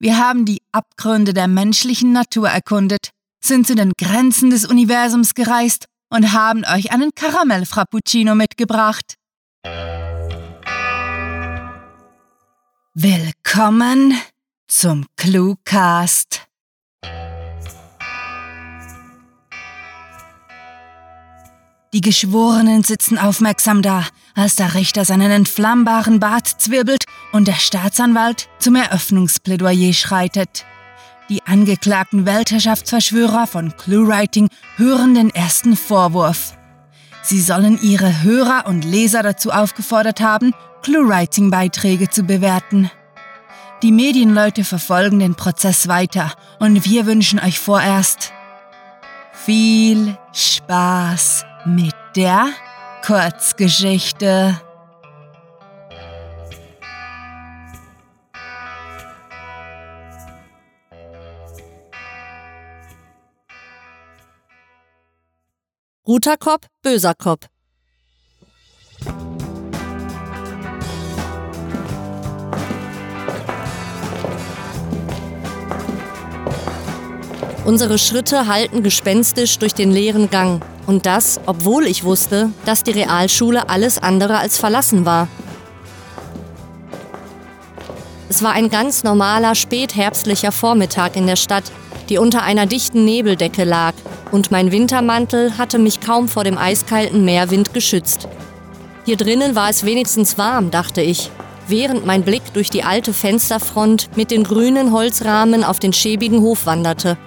Wir haben die Abgründe der menschlichen Natur erkundet, sind zu den Grenzen des Universums gereist und haben euch einen Karamell-Frappuccino mitgebracht. Willkommen zum Cluecast. Die Geschworenen sitzen aufmerksam da, als der Richter seinen entflammbaren Bart zwirbelt und der Staatsanwalt zum Eröffnungsplädoyer schreitet. Die angeklagten Weltherrschaftsverschwörer von ClueWriting hören den ersten Vorwurf. Sie sollen ihre Hörer und Leser dazu aufgefordert haben, ClueWriting-Beiträge zu bewerten. Die Medienleute verfolgen den Prozess weiter und wir wünschen euch vorerst viel Spaß mit der Kurzgeschichte. Guter Kopf, böser Kopf. Unsere Schritte halten gespenstisch durch den leeren Gang. Und das, obwohl ich wusste, dass die Realschule alles andere als verlassen war. Es war ein ganz normaler spätherbstlicher Vormittag in der Stadt, die unter einer dichten Nebeldecke lag, und mein Wintermantel hatte mich kaum vor dem eiskalten Meerwind geschützt. Hier drinnen war es wenigstens warm, dachte ich, während mein Blick durch die alte Fensterfront mit den grünen Holzrahmen auf den schäbigen Hof wanderte.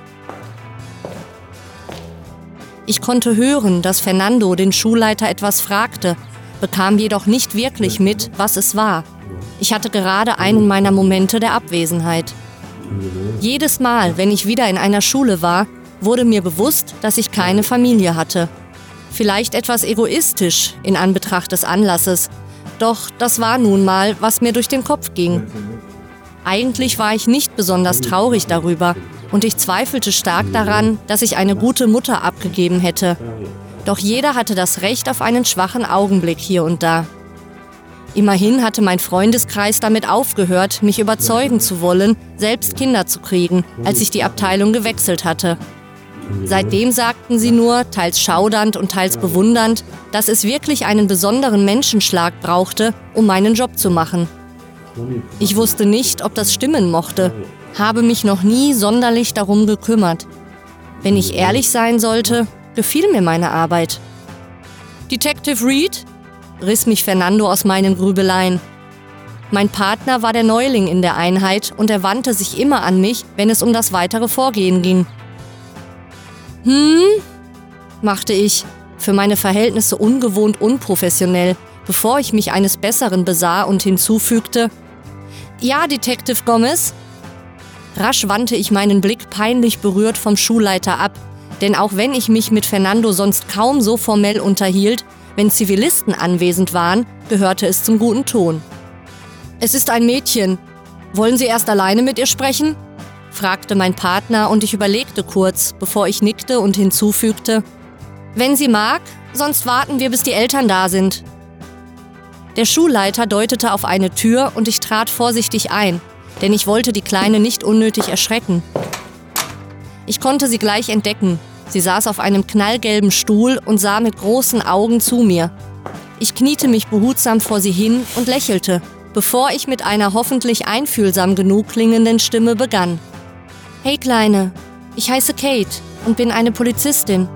Ich konnte hören, dass Fernando den Schulleiter etwas fragte, bekam jedoch nicht wirklich mit, was es war. Ich hatte gerade einen meiner Momente der Abwesenheit. Jedes Mal, wenn ich wieder in einer Schule war, wurde mir bewusst, dass ich keine Familie hatte. Vielleicht etwas egoistisch in Anbetracht des Anlasses, doch das war nun mal, was mir durch den Kopf ging. Eigentlich war ich nicht besonders traurig darüber, und ich zweifelte stark daran, dass ich eine gute Mutter abgegeben hätte. Doch jeder hatte das Recht auf einen schwachen Augenblick hier und da. Immerhin hatte mein Freundeskreis damit aufgehört, mich überzeugen zu wollen, selbst Kinder zu kriegen, als ich die Abteilung gewechselt hatte. Seitdem sagten sie nur, teils schaudernd und teils bewundernd, dass es wirklich einen besonderen Menschenschlag brauchte, um meinen Job zu machen. Ich wusste nicht, ob das stimmen mochte, habe mich noch nie sonderlich darum gekümmert. Wenn ich ehrlich sein sollte, gefiel mir meine Arbeit. Detective Reed? riss mich Fernando aus meinen Grübeleien. Mein Partner war der Neuling in der Einheit und er wandte sich immer an mich, wenn es um das weitere Vorgehen ging. Hm? machte ich, für meine Verhältnisse ungewohnt unprofessionell, bevor ich mich eines Besseren besah und hinzufügte: Ja, Detective Gomez, Rasch wandte ich meinen Blick peinlich berührt vom Schulleiter ab, denn auch wenn ich mich mit Fernando sonst kaum so formell unterhielt, wenn Zivilisten anwesend waren, gehörte es zum guten Ton. Es ist ein Mädchen. Wollen Sie erst alleine mit ihr sprechen? fragte mein Partner und ich überlegte kurz, bevor ich nickte und hinzufügte, wenn sie mag, sonst warten wir, bis die Eltern da sind. Der Schulleiter deutete auf eine Tür und ich trat vorsichtig ein, denn ich wollte die Kleine nicht unnötig erschrecken. Ich konnte sie gleich entdecken. Sie saß auf einem knallgelben Stuhl und sah mit großen Augen zu mir. Ich kniete mich behutsam vor sie hin und lächelte, bevor ich mit einer hoffentlich einfühlsam genug klingenden Stimme begann. Hey Kleine, ich heiße Kate und bin eine Polizistin.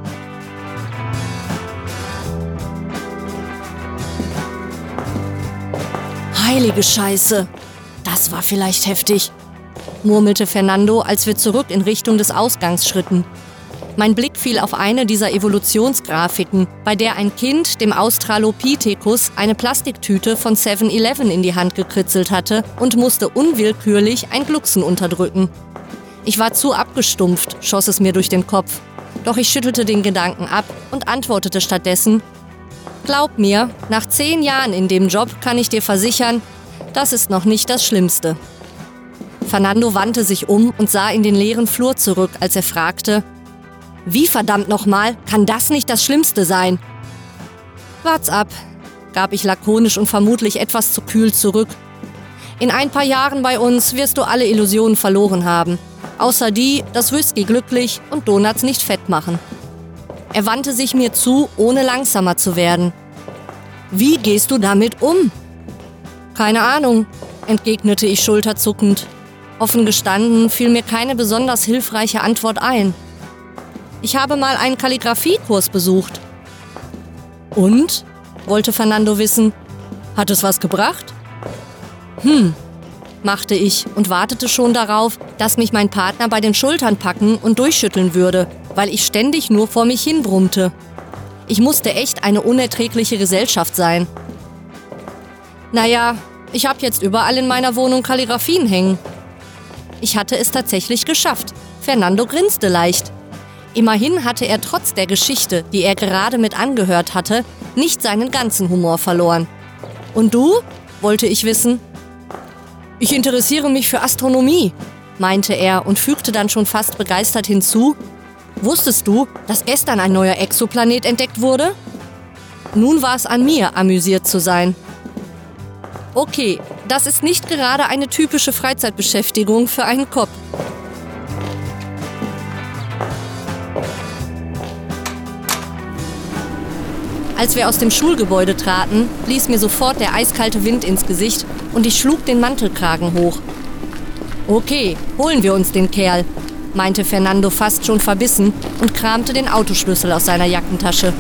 Heilige Scheiße, das war vielleicht heftig, murmelte Fernando, als wir zurück in Richtung des Ausgangs schritten. Mein Blick fiel auf eine dieser Evolutionsgrafiken, bei der ein Kind dem Australopithecus eine Plastiktüte von 7-Eleven in die Hand gekritzelt hatte und musste unwillkürlich ein Glucksen unterdrücken. Ich war zu abgestumpft, schoss es mir durch den Kopf. Doch ich schüttelte den Gedanken ab und antwortete stattdessen, Glaub mir, nach zehn Jahren in dem Job kann ich dir versichern, das ist noch nicht das Schlimmste. Fernando wandte sich um und sah in den leeren Flur zurück, als er fragte, Wie verdammt nochmal, kann das nicht das Schlimmste sein? Wart's ab, gab ich lakonisch und vermutlich etwas zu kühl zurück. In ein paar Jahren bei uns wirst du alle Illusionen verloren haben. Außer die, dass Whisky glücklich und Donuts nicht fett machen. Er wandte sich mir zu, ohne langsamer zu werden. Wie gehst du damit um? Keine Ahnung, entgegnete ich schulterzuckend. Offen gestanden fiel mir keine besonders hilfreiche Antwort ein. Ich habe mal einen Kalligrafiekurs besucht. Und? wollte Fernando wissen. Hat es was gebracht? Hm, machte ich und wartete schon darauf, dass mich mein Partner bei den Schultern packen und durchschütteln würde, weil ich ständig nur vor mich hin brummte. Ich musste echt eine unerträgliche Gesellschaft sein. Naja, ich habe jetzt überall in meiner Wohnung Kalligraphien hängen. Ich hatte es tatsächlich geschafft. Fernando grinste leicht. Immerhin hatte er trotz der Geschichte, die er gerade mit angehört hatte, nicht seinen ganzen Humor verloren. Und du? wollte ich wissen. Ich interessiere mich für Astronomie, meinte er und fügte dann schon fast begeistert hinzu. Wusstest du, dass gestern ein neuer Exoplanet entdeckt wurde? Nun war es an mir, amüsiert zu sein. Okay, das ist nicht gerade eine typische Freizeitbeschäftigung für einen Kopf. Als wir aus dem Schulgebäude traten, blies mir sofort der eiskalte Wind ins Gesicht und ich schlug den Mantelkragen hoch. Okay, holen wir uns den Kerl, meinte Fernando fast schon verbissen und kramte den Autoschlüssel aus seiner Jackentasche.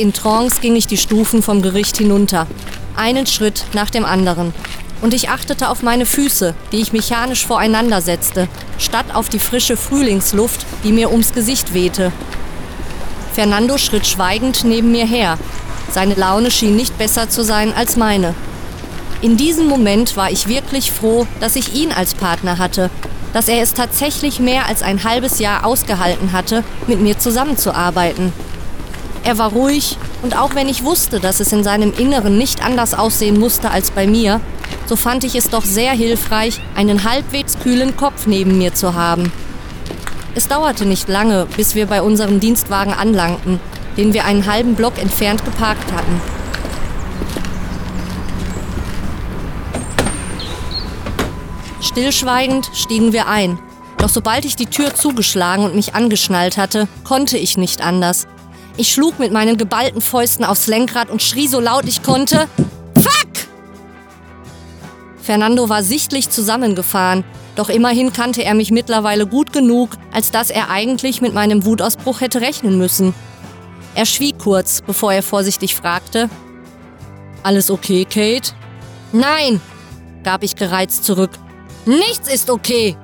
In Trance ging ich die Stufen vom Gericht hinunter, einen Schritt nach dem anderen. Und ich achtete auf meine Füße, die ich mechanisch voreinander setzte, statt auf die frische Frühlingsluft, die mir ums Gesicht wehte. Fernando schritt schweigend neben mir her. Seine Laune schien nicht besser zu sein als meine. In diesem Moment war ich wirklich froh, dass ich ihn als Partner hatte, dass er es tatsächlich mehr als ein halbes Jahr ausgehalten hatte, mit mir zusammenzuarbeiten. Er war ruhig und auch wenn ich wusste, dass es in seinem Inneren nicht anders aussehen musste als bei mir, so fand ich es doch sehr hilfreich, einen halbwegs kühlen Kopf neben mir zu haben. Es dauerte nicht lange, bis wir bei unserem Dienstwagen anlangten, den wir einen halben Block entfernt geparkt hatten. Stillschweigend stiegen wir ein. Doch sobald ich die Tür zugeschlagen und mich angeschnallt hatte, konnte ich nicht anders. Ich schlug mit meinen geballten Fäusten aufs Lenkrad und schrie so laut ich konnte: Fuck! Fernando war sichtlich zusammengefahren, doch immerhin kannte er mich mittlerweile gut genug, als dass er eigentlich mit meinem Wutausbruch hätte rechnen müssen. Er schwieg kurz, bevor er vorsichtig fragte: Alles okay, Kate? Nein, gab ich gereizt zurück. Nichts ist okay.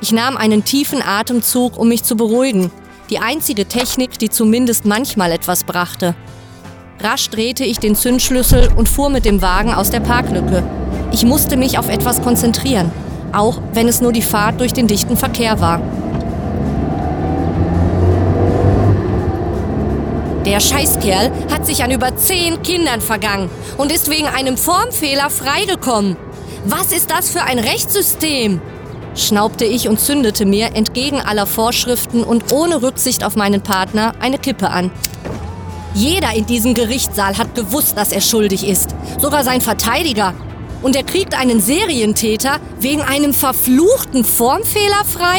Ich nahm einen tiefen Atemzug, um mich zu beruhigen. Die einzige Technik, die zumindest manchmal etwas brachte. Rasch drehte ich den Zündschlüssel und fuhr mit dem Wagen aus der Parklücke. Ich musste mich auf etwas konzentrieren, auch wenn es nur die Fahrt durch den dichten Verkehr war. Der Scheißkerl hat sich an über zehn Kindern vergangen und ist wegen einem Formfehler freigekommen. Was ist das für ein Rechtssystem? Schnaubte ich und zündete mir entgegen aller Vorschriften und ohne Rücksicht auf meinen Partner eine Kippe an. Jeder in diesem Gerichtssaal hat gewusst, dass er schuldig ist, sogar sein Verteidiger. Und er kriegt einen Serientäter wegen einem verfluchten Formfehler frei?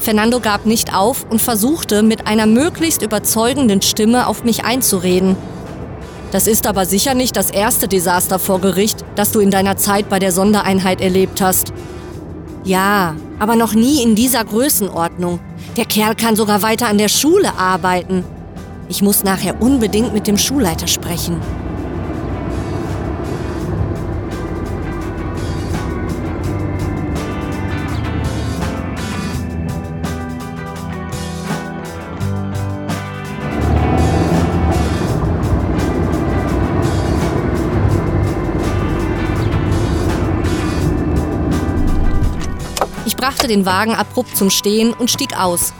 Fernando gab nicht auf und versuchte mit einer möglichst überzeugenden Stimme auf mich einzureden. Das ist aber sicher nicht das erste Desaster vor Gericht, das du in deiner Zeit bei der Sondereinheit erlebt hast. Ja, aber noch nie in dieser Größenordnung. Der Kerl kann sogar weiter an der Schule arbeiten. Ich muss nachher unbedingt mit dem Schulleiter sprechen. Brachte den Wagen abrupt zum Stehen und stieg aus.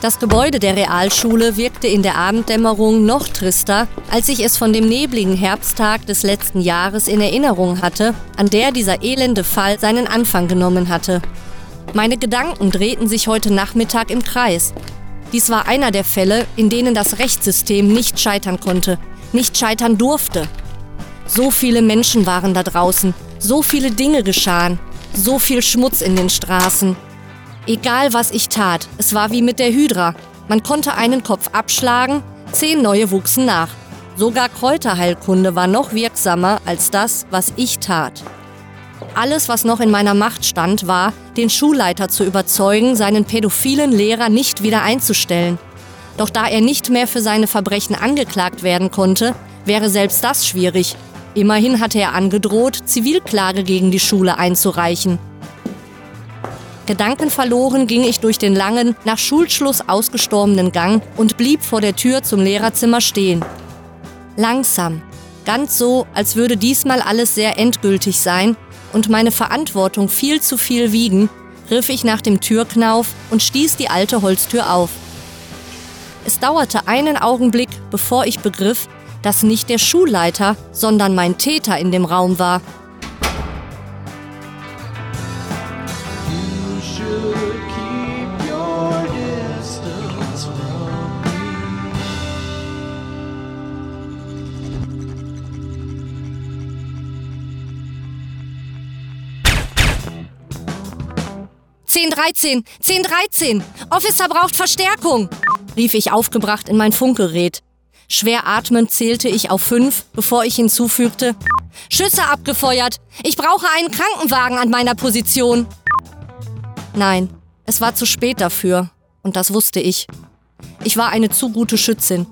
Das Gebäude der Realschule wirkte in der Abenddämmerung noch trister, als ich es von dem nebligen Herbsttag des letzten Jahres in Erinnerung hatte, an der dieser elende Fall seinen Anfang genommen hatte. Meine Gedanken drehten sich heute Nachmittag im Kreis. Dies war einer der Fälle, in denen das Rechtssystem nicht scheitern konnte, nicht scheitern durfte. So viele Menschen waren da draußen, so viele Dinge geschahen, so viel Schmutz in den Straßen, Egal was ich tat, es war wie mit der Hydra. Man konnte einen Kopf abschlagen, zehn neue wuchsen nach. Sogar Kräuterheilkunde war noch wirksamer als das, was ich tat. Alles, was noch in meiner Macht stand, war, den Schulleiter zu überzeugen, seinen pädophilen Lehrer nicht wieder einzustellen. Doch da er nicht mehr für seine Verbrechen angeklagt werden konnte, wäre selbst das schwierig. Immerhin hatte er angedroht, Zivilklage gegen die Schule einzureichen. Gedankenverloren ging ich durch den langen, nach Schulschluss ausgestorbenen Gang und blieb vor der Tür zum Lehrerzimmer stehen. Langsam, ganz so, als würde diesmal alles sehr endgültig sein und meine Verantwortung viel zu viel wiegen, griff ich nach dem Türknauf und stieß die alte Holztür auf. Es dauerte einen Augenblick, bevor ich begriff, dass nicht der Schulleiter, sondern mein Täter in dem Raum war. 1013, 1013, Officer braucht Verstärkung, rief ich aufgebracht in mein Funkgerät. Schwer atmend zählte ich auf fünf, bevor ich hinzufügte, Schüsse abgefeuert, ich brauche einen Krankenwagen an meiner Position. Nein, es war zu spät dafür, und das wusste ich. Ich war eine zu gute Schützin.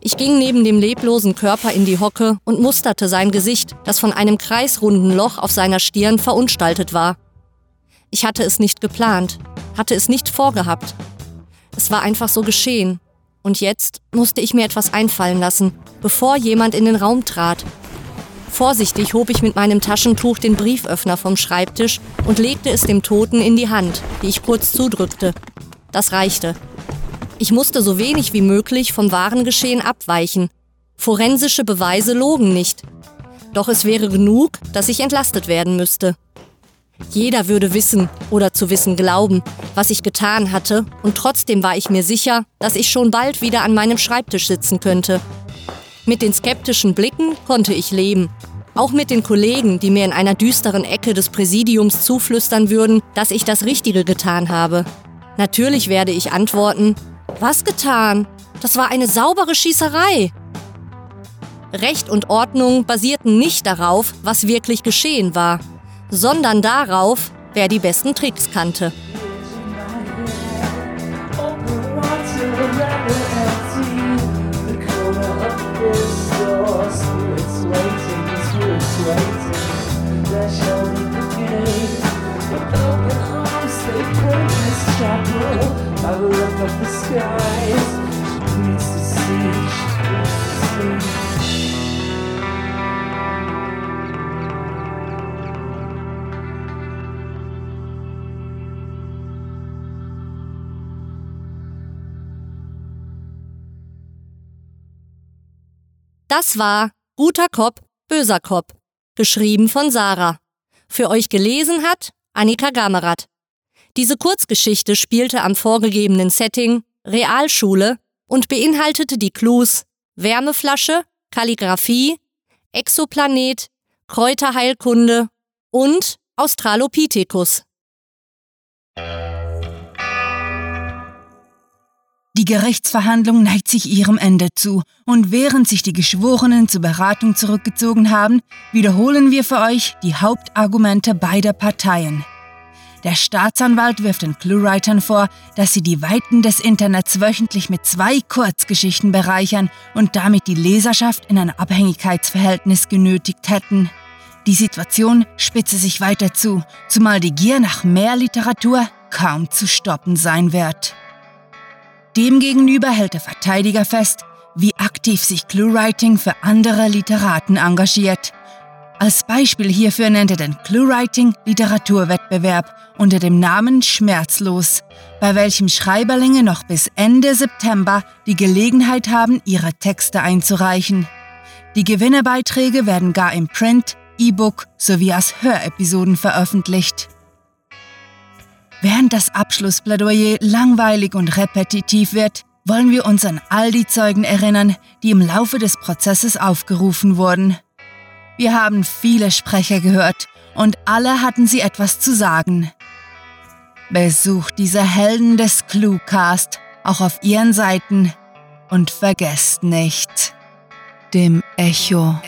Ich ging neben dem leblosen Körper in die Hocke und musterte sein Gesicht, das von einem kreisrunden Loch auf seiner Stirn verunstaltet war. Ich hatte es nicht geplant, hatte es nicht vorgehabt. Es war einfach so geschehen. Und jetzt musste ich mir etwas einfallen lassen, bevor jemand in den Raum trat. Vorsichtig hob ich mit meinem Taschentuch den Brieföffner vom Schreibtisch und legte es dem Toten in die Hand, die ich kurz zudrückte. Das reichte. Ich musste so wenig wie möglich vom wahren Geschehen abweichen. Forensische Beweise logen nicht. Doch es wäre genug, dass ich entlastet werden müsste. Jeder würde wissen oder zu wissen glauben, was ich getan hatte, und trotzdem war ich mir sicher, dass ich schon bald wieder an meinem Schreibtisch sitzen könnte. Mit den skeptischen Blicken konnte ich leben. Auch mit den Kollegen, die mir in einer düsteren Ecke des Präsidiums zuflüstern würden, dass ich das Richtige getan habe. Natürlich werde ich antworten, was getan? Das war eine saubere Schießerei. Recht und Ordnung basierten nicht darauf, was wirklich geschehen war sondern darauf, wer die besten Tricks kannte. I will look up the skies. Das war Guter Kopf, böser Kopf, geschrieben von Sarah. Für euch gelesen hat Annika Gamerath. Diese Kurzgeschichte spielte am vorgegebenen Setting Realschule und beinhaltete die Clues Wärmeflasche, Kalligraphie, Exoplanet, Kräuterheilkunde und Australopithecus. Die Gerichtsverhandlung neigt sich ihrem Ende zu und während sich die Geschworenen zur Beratung zurückgezogen haben, wiederholen wir für euch die Hauptargumente beider Parteien. Der Staatsanwalt wirft den Cluewritern vor, dass sie die Weiten des Internets wöchentlich mit zwei Kurzgeschichten bereichern und damit die Leserschaft in ein Abhängigkeitsverhältnis genötigt hätten. Die Situation spitze sich weiter zu, zumal die Gier nach mehr Literatur kaum zu stoppen sein wird. Demgegenüber hält der Verteidiger fest, wie aktiv sich ClueWriting für andere Literaten engagiert. Als Beispiel hierfür nennt er den ClueWriting Literaturwettbewerb unter dem Namen Schmerzlos, bei welchem Schreiberlinge noch bis Ende September die Gelegenheit haben, ihre Texte einzureichen. Die Gewinnerbeiträge werden gar im Print, E-Book sowie als Hörepisoden veröffentlicht. Während das Abschlussplädoyer langweilig und repetitiv wird, wollen wir uns an all die Zeugen erinnern, die im Laufe des Prozesses aufgerufen wurden. Wir haben viele Sprecher gehört und alle hatten sie etwas zu sagen. Besucht diese Helden des Cluecast auch auf ihren Seiten und vergesst nicht, dem Echo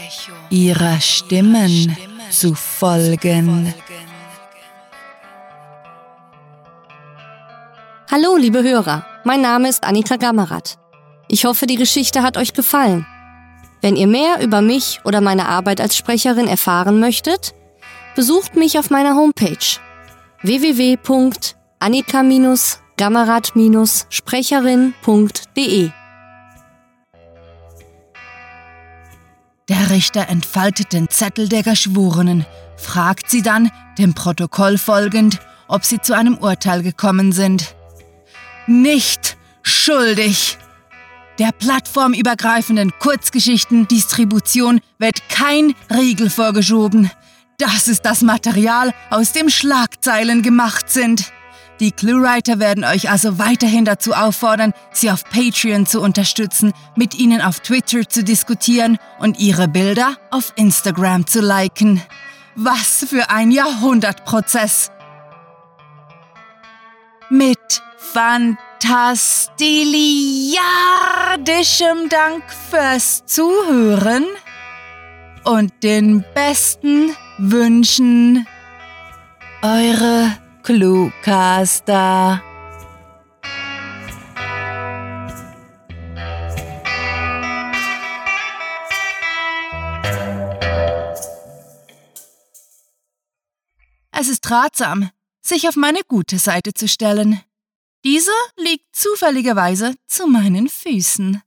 ihrer Stimmen zu folgen. Hallo, liebe Hörer, mein Name ist Annika Gammerath. Ich hoffe, die Geschichte hat euch gefallen. Wenn ihr mehr über mich oder meine Arbeit als Sprecherin erfahren möchtet, besucht mich auf meiner Homepage www.annika-gammerath-sprecherin.de. Der Richter entfaltet den Zettel der Geschworenen, fragt sie dann, dem Protokoll folgend, ob sie zu einem Urteil gekommen sind. Nicht schuldig! Der plattformübergreifenden Kurzgeschichten-Distribution wird kein Riegel vorgeschoben. Das ist das Material, aus dem Schlagzeilen gemacht sind. Die Cluewriter werden euch also weiterhin dazu auffordern, sie auf Patreon zu unterstützen, mit ihnen auf Twitter zu diskutieren und ihre Bilder auf Instagram zu liken. Was für ein Jahrhundertprozess! Mit fantastiliardischem Dank fürs Zuhören und den besten Wünschen. Eure Cluecaster. Es ist ratsam, sich auf meine gute Seite zu stellen. Diese liegt zufälligerweise zu meinen Füßen.